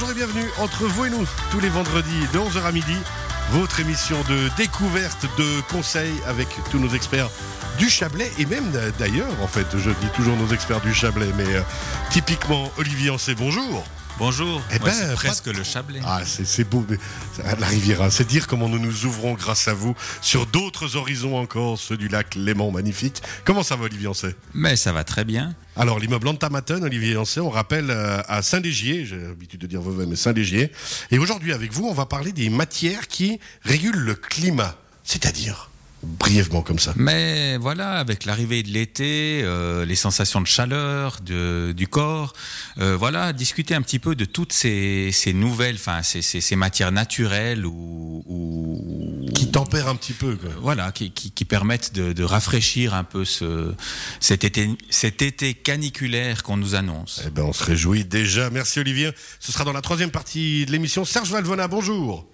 Bonjour et bienvenue entre vous et nous, tous les vendredis de 11h à midi, votre émission de découverte, de conseils avec tous nos experts du Chablais et même d'ailleurs, en fait, je dis toujours nos experts du Chablais, mais euh, typiquement Olivier Ancet, bonjour. Bonjour. Eh ben, c'est presque le Chablais. Ah, c'est beau, mais la Riviera, c'est dire comment nous nous ouvrons grâce à vous sur d'autres horizons encore, ceux du lac Léman magnifique. Comment ça va Olivier Ancet Mais ça va très bien. Alors, l'immeuble Antamaton, Olivier Ancet, on rappelle euh, à Saint-Légier, j'ai l'habitude de dire Vevey, mais Saint-Légier. Et aujourd'hui, avec vous, on va parler des matières qui régulent le climat. C'est-à-dire, brièvement comme ça. Mais voilà, avec l'arrivée de l'été, euh, les sensations de chaleur de- du corps, euh, voilà, discuter un petit peu de toutes ces, ces nouvelles, enfin ces, ces- ces matières naturelles ou, ou- Qui tempère un petit peu, quoi. voilà, qui, qui- qui permettent de, de rafraîchir un peu ce, cet, été, cet été caniculaire qu'on nous annonce. Eh ben, on se réjouit déjà. Merci Olivier. Ce sera dans la troisième partie de l'émission. Serge Valvona, bonjour.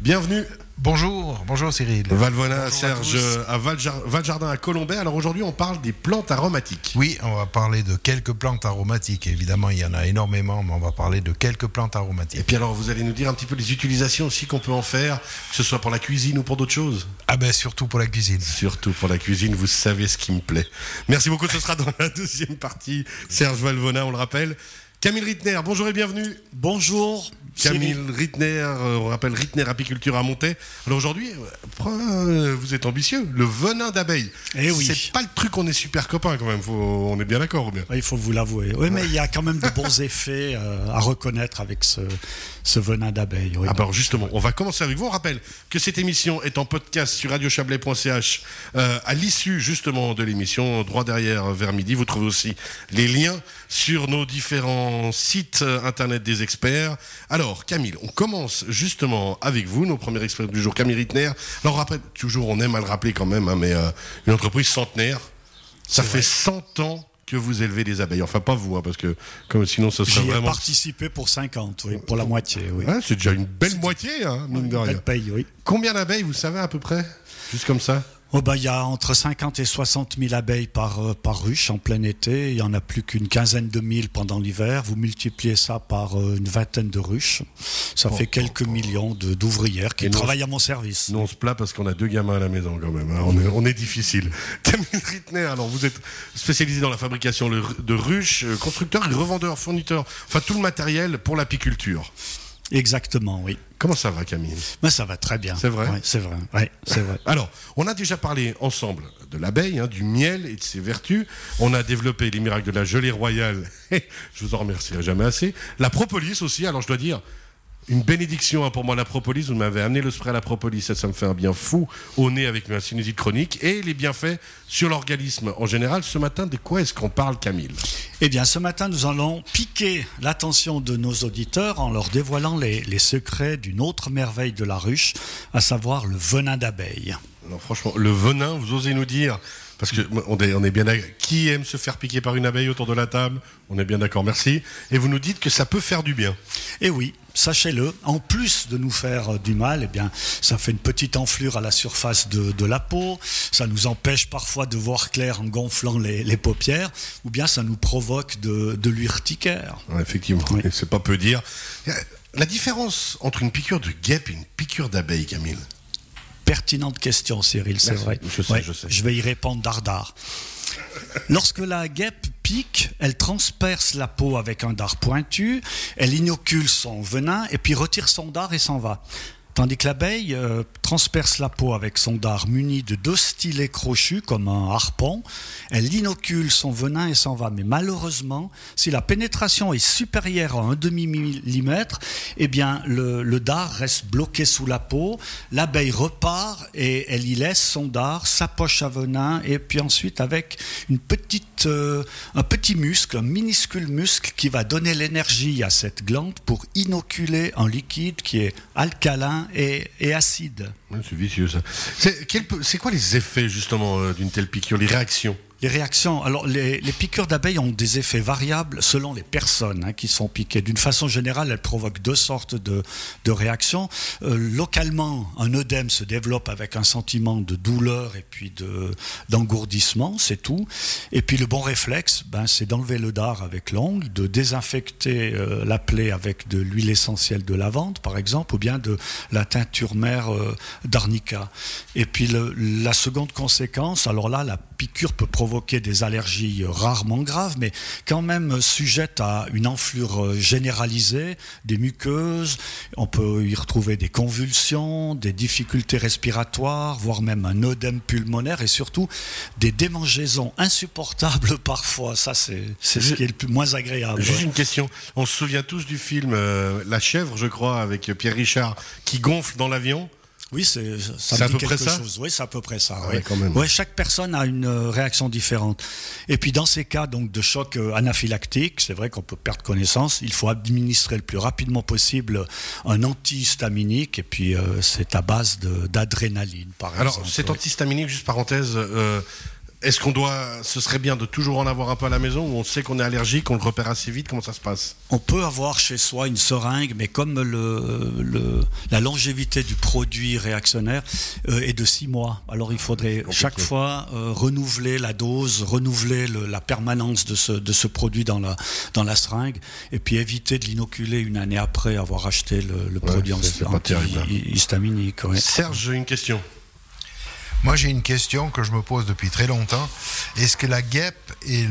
Bienvenue. Bonjour, bonjour Cyril. Valvona, à Serge, à Valjar- Valjardin, à Colombay. Alors aujourd'hui, on parle des plantes aromatiques. Oui, on va parler de quelques plantes aromatiques. Évidemment, il y en a énormément, mais on va parler de quelques plantes Et aromatiques. puis alors, vous allez nous dire un petit peu les utilisations aussi qu'on peut en faire, que ce soit pour la cuisine ou pour d'autres choses. Ah ben surtout pour la cuisine. Surtout pour la cuisine, vous savez ce qui me plaît. Merci beaucoup, ce sera dans la deuxième partie. Serge Valvona, on le rappelle. Camille Rittner, bonjour et bienvenue. Bonjour. Camille Rittner, euh, on rappelle Rittner Apiculture à Montaix. Alors aujourd'hui, euh, euh, vous êtes ambitieux, le venin d'abeille. Eh oui. C'est pas le truc, on est super copains quand même, faut- on est bien d'accord ou bien? Oui, Il faut vous l'avouer. Oui, mais il y a quand même de bons effets à reconnaître avec ce, ce venin d'abeille. oui. Ah alors justement, on va commencer avec vous. On rappelle que cette émission est en podcast sur radiochablais.ch euh, à l'issue justement de l'émission, droit derrière vers midi. Vous trouvez aussi les liens sur nos différents sites euh, internet des experts. Alors Camille, on commence justement avec vous, nos premiers experts du jour, Camille Rittner. Alors rappelle, toujours on aime à le rappeler quand même, hein, mais euh, une entreprise centenaire, ça fait 100 ans que vous élevez des abeilles. Enfin pas vous, hein, parce que comme sinon ce serait vraiment... participé pour 50, oui, pour la moitié. Oui. Ouais, c'est déjà une belle moitié, hein, mine de rien. Belle paye, oui. Combien d'abeilles, vous savez à peu près? Juste comme ça Oh, bah, il y a entre 50 et 60 000 abeilles par, euh, par ruche en plein été. Il y en a plus qu'une quinzaine de mille pendant l'hiver. Vous multipliez ça par euh, une vingtaine de ruches. Ça fait quelques millions de- d'ouvrières qui travaillent à mon service. Nous, on se plaint parce qu'on a deux gamins à la maison quand même. hein. On, est, on est difficile. Camille Rittner, alors vous êtes spécialisé dans la fabrication de ruches, euh, constructeur et revendeur, fournisseur, enfin tout le matériel pour l'apiculture. Exactement, oui. Comment ça va Camille Mais ça va très bien. C'est vrai C'est vrai. C'est vrai. Alors, on a déjà parlé ensemble de l'abeille, hein, du miel et de ses vertus. On a développé les miracles de la gelée royale. je vous en remercierai jamais assez. La propolis aussi. Alors, je dois dire, une bénédiction hein, pour moi, la propolis. Vous m'avez amené le spray à la propolis. Ça, ça me fait un bien fou au nez avec ma sinusite chronique. Et les bienfaits sur l'organisme en général. Ce matin, de quoi est-ce qu'on parle, Camille? Eh bien, ce matin, nous allons piquer l'attention de nos auditeurs en leur dévoilant les, les secrets d'une autre merveille de la ruche, à savoir le venin d'abeille. Alors, franchement, le venin, vous osez nous dire? Parce que on est, on est bien d'accord. Qui aime se faire piquer par une abeille autour de la table? On est bien d'accord, merci. Et vous nous dites que ça peut faire du bien. Et oui, sachez-le, en plus de nous faire euh, du mal, eh bien, ça fait une petite enflure à la surface de, de la peau, ça nous empêche parfois de voir clair en gonflant les, les paupières, ou bien ça nous provoque de, de l'urticaire. Ouais, effectivement, Oui. C'est pas peu dire. Euh, La différence entre une piqûre de guêpe et une piqûre d'abeille, Camille? Pertinente question, Cyril, c'est vrai. Je sais, je sais. Je vais y répondre dardard. Lorsque la guêpe pique, elle transperce la peau avec un dard pointu, elle inocule son venin et puis retire son dard et s'en va. Tandis que l'abeille euh, transperce la peau avec son dard muni de deux stylets crochus comme un harpon, elle inocule son venin et s'en va. Mais malheureusement, si la pénétration est supérieure à un demi-millimètre, eh bien le, dard reste bloqué sous la peau, l'abeille repart et elle y laisse son dard, sa poche à venin et puis ensuite avec une petite, euh, un petit muscle, un minuscule muscle qui va donner l'énergie à cette glande pour inoculer un liquide qui est alcalin et, et acide. C'est vicieux ça. C'est quoi les effets justement euh, d'une telle piqûre, les réactions? Les réactions. Alors, les, piqûres d'abeilles ont des effets variables selon les personnes hein, qui sont piquées. D'une façon générale, elles provoquent deux sortes de, réactions. Euh, localement, un œdème se développe avec un sentiment de douleur et puis d'engourdissement, c'est tout. Et puis le bon réflexe, ben, c'est d'enlever le dard avec l'ongle, de désinfecter euh, la plaie avec de l'huile essentielle de lavande, par exemple, ou bien de la teinture mère euh, d'arnica. Et puis la seconde conséquence, alors là, la piqûre peut provoquer des allergies rarement graves, mais quand même sujettes à une enflure généralisée, des muqueuses. On peut y retrouver des convulsions, des difficultés respiratoires, voire même un œdème pulmonaire et surtout des démangeaisons insupportables parfois. Ça, c'est ce qui est le plus, moins agréable. Juste une question. On se souvient tous du film euh, La chèvre, je crois, avec Pierre Richard, qui gonfle dans l'avion. Oui, c'est ça à peu près ça Oui, c'est à peu près ça. Ah chaque personne a une euh, réaction différente. Et puis dans ces cas donc de choc euh, anaphylactique, c'est vrai qu'on peut perdre connaissance. Il faut administrer le plus rapidement possible un antihistaminique et puis euh, c'est à base d'adrénaline par exemple. Alors cet antihistaminique, juste parenthèse, est-ce qu'on doit, ce serait bien de toujours en avoir un peu à la maison où on sait qu'on est allergique, on le repère assez vite Comment ça se passe? On peut avoir chez soi une seringue, mais comme le, la longévité du produit réactionnaire euh, est de 6 mois, alors il faudrait chaque fois euh, renouveler la dose, renouveler la permanence de ce, de ce produit dans la, dans la seringue, et puis éviter de l'inoculer une année après avoir acheté le, produit antihistaminique. Serge, j'ai une question. Moi, j'ai une question que je me pose depuis très longtemps. Est-ce que la guêpe et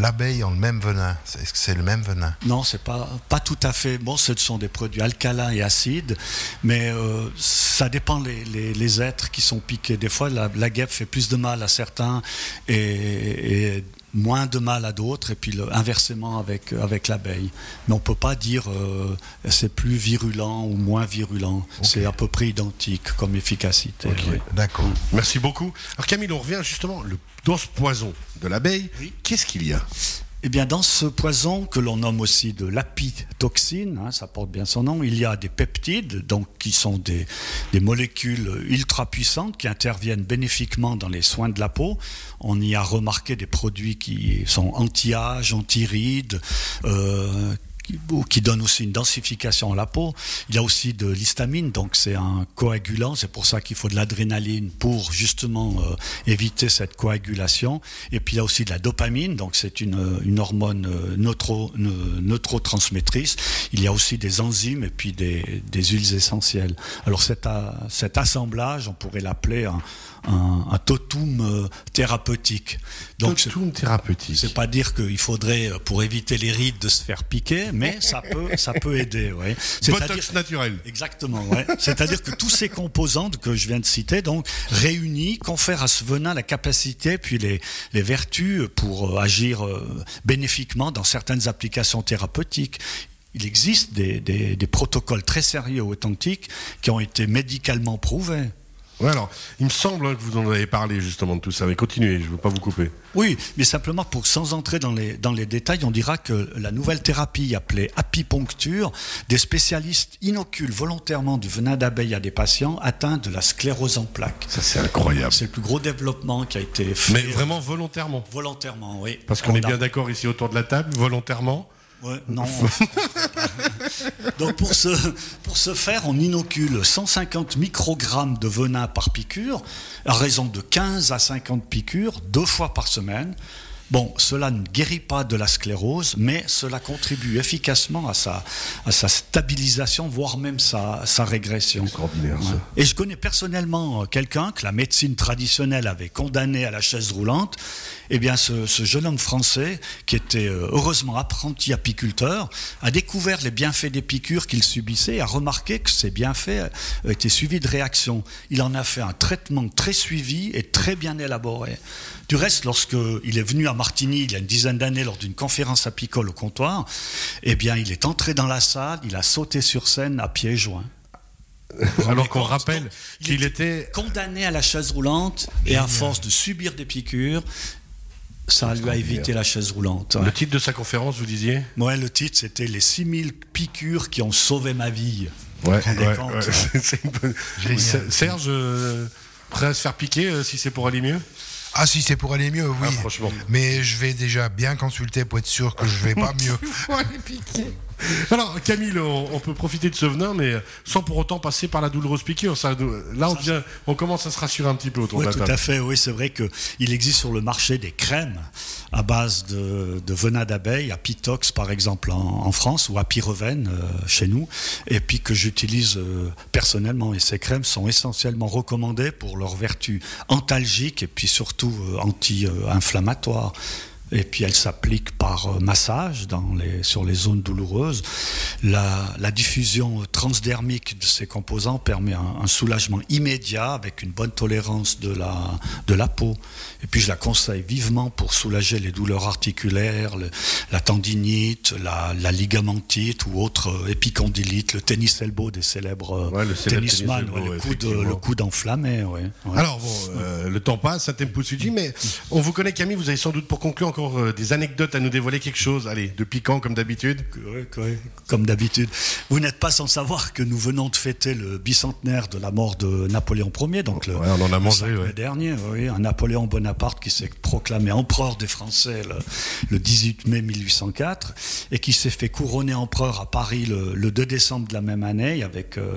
l'abeille ont le même venin? Est-ce que c'est le même venin? Non, c'est pas pas tout à fait. Bon, ce sont des produits alcalins et acides, mais euh, ça dépend les, les, êtres qui sont piqués. Des fois, la, guêpe fait plus de mal à certains et, et moins de mal à d'autres, et puis le, inversement avec, avec l'abeille. Mais on ne peut pas dire euh, c'est plus virulent ou moins virulent. C'est à peu près identique comme efficacité. D'accord. Merci beaucoup. Alors Camille, on revient justement le, dans ce poison de l'abeille. Qu'est-ce qu'il y a? Eh bien, dans ce poison que l'on nomme aussi de l'apitoxine, hein, ça porte bien son nom, il y a des peptides, donc qui sont des, molécules ultra puissantes qui interviennent bénéfiquement dans les soins de la peau. On y a remarqué des produits qui sont anti-âge, anti-rides, euh, qui donne aussi une densification à la peau. Il y a aussi de l'histamine, donc c'est un coagulant. C'est pour ça qu'il faut de l'adrénaline pour justement euh, éviter cette coagulation. Et puis il y a aussi de la dopamine, donc c'est une, une, hormone euh, neutro, neurotransmettrice. Il y a aussi des enzymes et puis des, des huiles essentielles. Alors cet, cet assemblage, on pourrait l'appeler un un, totum euh, thérapeutique. Donc, totum thérapeutique. C'est pas dire qu'il faudrait, euh, pour éviter les rides, de se faire piquer, mais ça peut, ça peut aider. Ouais. Botox naturel. Exactement. Ouais. C'est-à-dire que tous ces composantes que je viens de citer, donc réunis, confèrent à ce venin la capacité puis les, les vertus pour euh, agir bénéfiquement dans certaines applications thérapeutiques il existe des, des, des, protocoles très sérieux authentiques qui ont été médicalement prouvés. Ouais, alors, il me semble que vous en avez parlé justement de tout ça, mais continuez, je ne veux pas vous couper. Oui, mais simplement pour, sans entrer dans les, dans les détails, on dira que la nouvelle thérapie appelée apipuncture, des spécialistes inoculent volontairement du venin d'abeille à des patients atteints de la sclérose en plaques. Ça, c'est incroyable. C'est le plus gros développement qui a été fait. Mais vraiment volontairement Volontairement, oui. Parce qu'on est bien d'accord ici autour de la table, volontairement Non. Donc pour ce, pour ce faire, on inocule 150 microgrammes de venin par piqûre, à raison de 15 à 50 piqûres, deux fois par semaine. Bon, cela ne guérit pas de la sclérose, mais cela contribue efficacement à sa, à sa stabilisation, voire même sa, sa régression. Extraordinaire, ça. Et je connais personnellement quelqu'un que la médecine traditionnelle avait condamné à la chaise roulante. Eh bien, ce, ce jeune homme français, qui était euh, heureusement apprenti apiculteur, a découvert les bienfaits des piqûres qu'il subissait et a remarqué que ces bienfaits euh, étaient suivis de réactions. Il en a fait un traitement très suivi et très bien élaboré. Du reste, lorsqu'il est venu à Martigny il y a une dizaine d'années lors d'une conférence apicole au comptoir, eh bien, il est entré dans la salle, il a sauté sur scène à pieds joints. Alors qu'on rappelle qu'il était condamné à la chaise roulante et à force de subir des piqûres, ça lui a évité la chaise roulante. Le titre de sa conférence, vous disiez Ouais, le titre c'était Les 6000 piqûres qui ont sauvé ma vie. Ouais, ouais, Serge, euh, prêt à se faire piquer euh, si c'est pour aller mieux? Ah, si c'est pour aller mieux, oui. Ah, franchement. Mais je vais déjà bien consulter pour être sûr que je vais pas mieux. Alors, Camille, on, on peut profiter de ce venin, mais sans pour autant passer par la douloureuse piqûre. Ça, là, on, on commence à se rassurer un petit peu autour Oui, de la tout à fait. Oui, c'est vrai qu'il existe sur le marché des crèmes à base de, de venin d'abeille, à Pitox par exemple en, en France ou à Pyreven euh, chez nous, et puis que j'utilise euh, personnellement. Et ces crèmes sont essentiellement recommandées pour leurs vertus antalgiques et puis surtout euh, anti-inflammatoires. Et puis elle s'applique par euh, massage dans les, sur les zones douloureuses. La, la diffusion transdermique de ces composants permet un, un soulagement immédiat avec une bonne tolérance de la, de la peau. Et puis je la conseille vivement pour soulager les douleurs articulaires, le- la tendinite, la, la ligamentite ou autre euh, épicondylite, le tennis elbow des célèbres euh, Ouais, le célèbre tennisman, tennis elbow, le, coude, effectivement. le coude enflammé. ouais. Alors bon, euh, le temps passe, ça suit, mais on vous connaît Camille, vous avez sans doute pour conclure encore euh, des anecdotes à nous dévoiler quelque chose, allez, de piquant comme d'habitude. Comme d'habitude. Vous n'êtes pas sans savoir que nous venons de fêter le bicentenaire de la mort de Napoléon Ier, donc le, Ouais, on en a mangé, 5 mai ouais. dernier, oui, un Napoléon Bonaparte qui s'est proclamé empereur des Français le, le 18 mai 1804 et qui s'est fait couronner empereur à Paris le, le 2 décembre de la même année avec euh,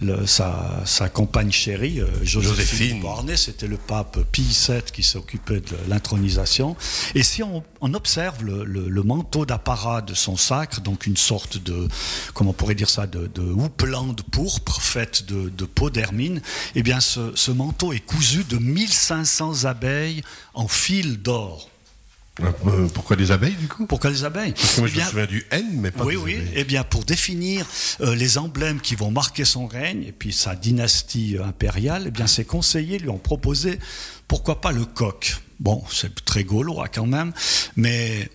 le- sa, sa compagne chérie, euh, Joséphine, Joséphine. C'était le pape Pie VII qui s'occupait de l'intronisation. Et si on, on observe le, le- le manteau d'apparat de son sacre, donc une sorte de, comment on pourrait dire ça, de, de houppelande pourpre faite de, de peau d'hermine, eh bien ce, ce manteau est cousu de 1500 abeilles en fil d'or. Euh, pourquoi des abeilles du coup? Pourquoi les abeilles? Parce que moi Eh je me bien, souviens du N, mais pas oui, des oui. abeilles. Eh bien, pour définir euh, les emblèmes qui vont marquer son règne et puis sa dynastie euh, impériale, eh bien, ses conseillers lui ont proposé, pourquoi pas le coq? Bon, c'est très gaulois quand même, mais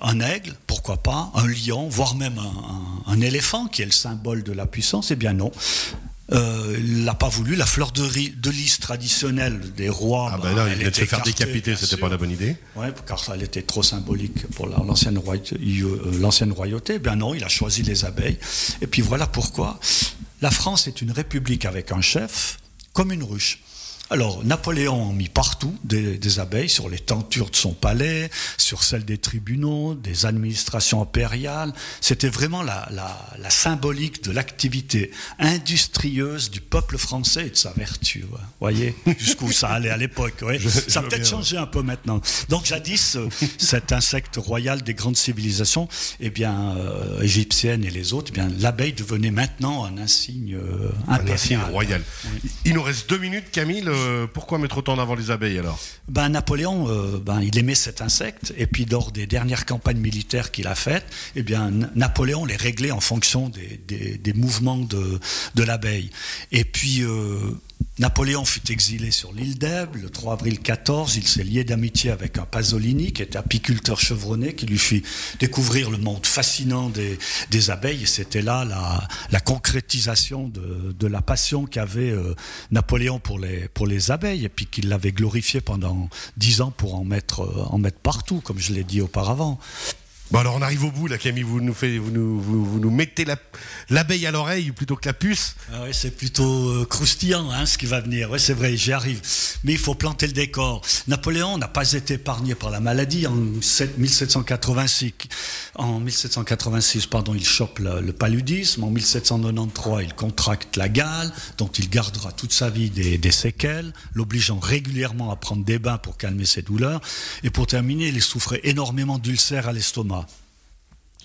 un aigle, pourquoi pas, un lion, voire même un, un- un éléphant qui est le symbole de la puissance. Eh bien, non. Euh, il n'a pas voulu. La fleur de, de lys traditionnelle des rois. Ah bah, ben là, il venait de se faire décapiter, c'était pas la bonne idée. Oui, car elle était trop symbolique pour la- l'ancienne royauté, euh, royauté. Ben non, il a choisi les abeilles. Et puis voilà pourquoi. La France est une république avec un chef, comme une ruche. Alors, Napoléon en mit partout des, des abeilles, sur les tentures de son palais, sur celles des tribunaux, des administrations impériales. C'était vraiment la, la- la symbolique de l'activité industrieuse du peuple français et de sa vertu. ouais. Voyez jusqu'où ça allait à l'époque. Ça a peut-être changé un peu maintenant. Donc jadis, euh, cet insecte royal des grandes civilisations, eh bien, euh, égyptiennes et les autres, eh bien, l'abeille devenait maintenant un insigne euh, Un impérial. insigne royal. Il nous reste deux minutes, Camille. euh, pourquoi mettre autant en avant les abeilles alors Ben, Napoléon, euh, ben, il aimait cet insecte, et puis lors des dernières campagnes militaires qu'il a faites, eh bien, Napoléon les réglait en fonction des, des- mouvements de, de l'abeille. Et puis, euh, Napoléon fut exilé sur l'île d'Elbe le 3 avril 14. Il s'est lié d'amitié avec un Pasolini, qui était apiculteur chevronné, qui lui fit découvrir le monde fascinant des, abeilles. C'était là la, concrétisation de, la passion qu'avait euh, Napoléon pour les, pour les abeilles, et puis qu'il l'avait glorifié pendant dix ans pour en mettre, euh, en mettre partout, comme je l'ai dit auparavant. Bon alors on arrive au bout là, Camille. Vous nous, vous nous, vous, nous mettez la- l'abeille à l'oreille plutôt que la puce. Ah ouais, c'est plutôt euh, croustillant hein, ce qui va venir. Ouais, c'est vrai, j'y arrive. Mais il faut planter le décor. Napoléon n'a pas été épargné par la maladie. En 7 1786, en 1786 pardon, il chope le, le paludisme. En 1793, il contracte la gale, dont il gardera toute sa vie des, des séquelles, l'obligeant régulièrement à prendre des bains pour calmer ses douleurs. Et pour terminer, il souffrait énormément d'ulcères à l'estomac.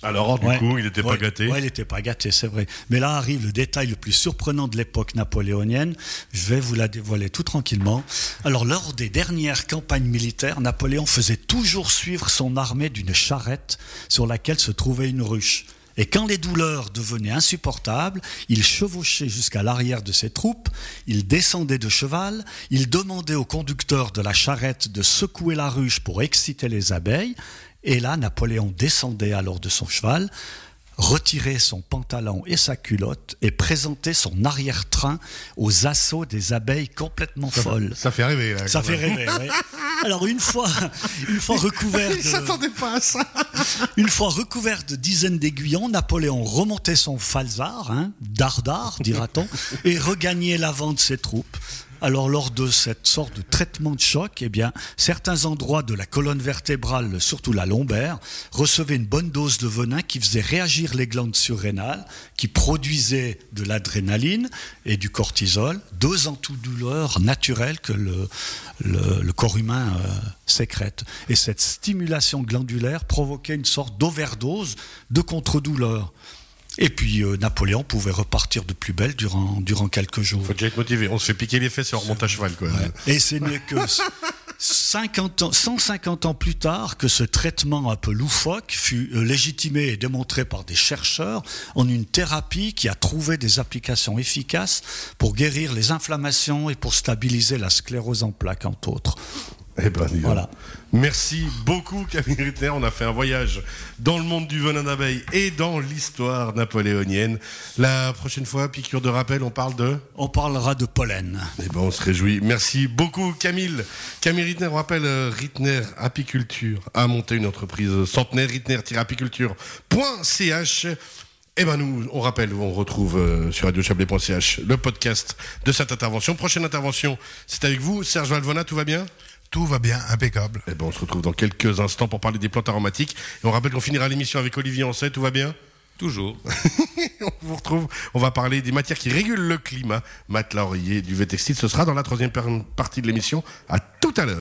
Alors du Ouais. coup, il n'était pas gâté. Ouais, il n'était pas gâté, c'est vrai. Mais là arrive le détail le plus surprenant de l'époque napoléonienne. Je vais vous la dévoiler tout tranquillement. Alors, lors des dernières campagnes militaires, Napoléon faisait toujours suivre son armée d'une charrette sur laquelle se trouvait une ruche. Et quand les douleurs devenaient insupportables, il chevauchait jusqu'à l'arrière de ses troupes, il descendait de cheval, il demandait au conducteur de la charrette de secouer la ruche pour exciter les abeilles, et là, Napoléon descendait alors de son cheval, retirait son pantalon et sa culotte et présentait son arrière-train aux assauts des abeilles complètement folles. Ça fait rêver là. Ça fait même. rêver, ouais. Alors une fois, une fois recouvert de, s'attendait pas à ça. une fois recouvert de dizaines d'aiguillons, Napoléon remontait son falzar, hein, dardard, dira-t-on, et regagnait l'avant de ses troupes. Alors, lors de cette sorte de traitement de choc, eh bien, certains endroits de la colonne vertébrale, surtout la lombaire, recevaient une bonne dose de venin qui faisait réagir les glandes surrénales, qui produisaient de l'adrénaline et du cortisol, deux antidouleurs naturelles que le, le, corps humain euh, sécrète. Et cette stimulation glandulaire provoquait une sorte d'overdose de contre-douleur. Et puis euh, Napoléon pouvait repartir de plus belle durant, durant quelques jours. Faut déjà être motivé. On se fait piquer les fesses et on remonte à cheval, quoi. Et ce n'est que 50 ans, 150 ans plus tard que ce traitement un peu loufoque fut euh, légitimé et démontré par des chercheurs en une thérapie qui a trouvé des applications efficaces pour guérir les inflammations et pour stabiliser la sclérose en plaques, entre autres. Eh ben. Voilà. Merci beaucoup Camille Rittner. On a fait un voyage dans le monde du venin d'abeille et dans l'histoire napoléonienne. La prochaine fois, piqûre de rappel, on parle de? On parlera de pollen. Eh ben, on se réjouit. Merci beaucoup, Camille. Camille Rittner, on rappelle, euh, Rittner Apiculture a monté une entreprise centenaire, rittner-apiculture.ch. Eh ben, nous, on rappelle, on retrouve euh, sur radiochablais.ch le podcast de cette intervention. Prochaine intervention, c'est avec vous, Serge Valvona, tout va bien? Tout va bien, impeccable. Eh ben, on se retrouve dans quelques instants pour parler des plantes aromatiques. Et on rappelle qu'on finira l'émission avec Olivier Ancet, tout va bien? Toujours. on vous retrouve. On va parler des matières qui régulent le climat, matelas, oreiller, duvet textile. Ce sera dans la troisième partie de l'émission. À tout à l'heure.